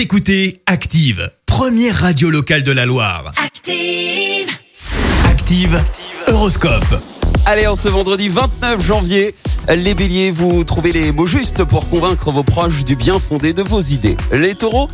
Vous écoutez Active, première radio locale de la Loire. Active. Active, Horoscope. Allez, en ce vendredi 29 janvier, les béliers, vous trouvez les mots justes pour convaincre vos proches du bien fondé de vos idées. Les taureaux,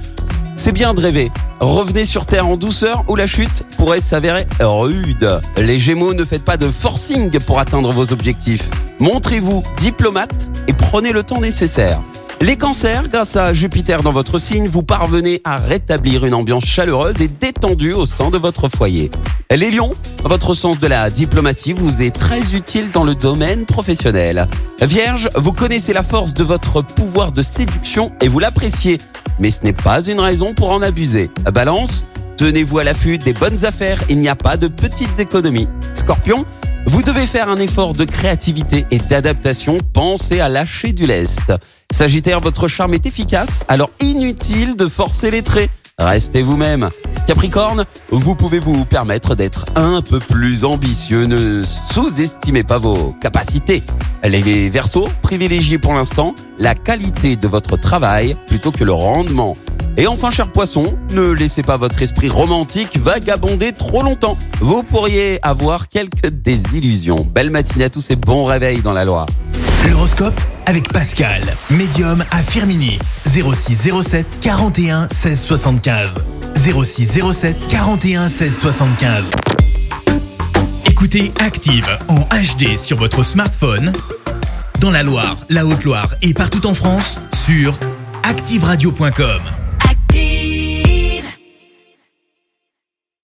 c'est bien de rêver. Revenez sur Terre en douceur ou la chute pourrait s'avérer rude. Les gémeaux, ne faites pas de forcing pour atteindre vos objectifs. Montrez-vous diplomate et prenez le temps nécessaire. Les cancers, grâce à Jupiter dans votre signe, vous parvenez à rétablir une ambiance chaleureuse et détendue au sein de votre foyer. Les lions, votre sens de la diplomatie vous est très utile dans le domaine professionnel. Vierge, vous connaissez la force de votre pouvoir de séduction et vous l'appréciez, mais ce n'est pas une raison pour en abuser. Balance, tenez-vous à l'affût des bonnes affaires, il n'y a pas de petites économies. Scorpion, vous devez faire un effort de créativité et d'adaptation, pensez à lâcher du lest. Sagittaire, votre charme est efficace, alors inutile de forcer les traits. Restez vous-même. Capricorne, vous pouvez vous permettre d'être un peu plus ambitieux. Ne sous-estimez pas vos capacités. Les Verseaux, privilégiez pour l'instant la qualité de votre travail plutôt que le rendement. Et enfin, cher poisson, ne laissez pas votre esprit romantique vagabonder trop longtemps. Vous pourriez avoir quelques désillusions. Belle matinée à tous et bon réveil dans la Loire. L'horoscope avec Pascal, médium à Firmini. 06 07 41 16 75. 06 07 41 16 75. Écoutez Active en HD sur votre smartphone, dans la Loire, la Haute-Loire et partout en France, sur ActiveRadio.com.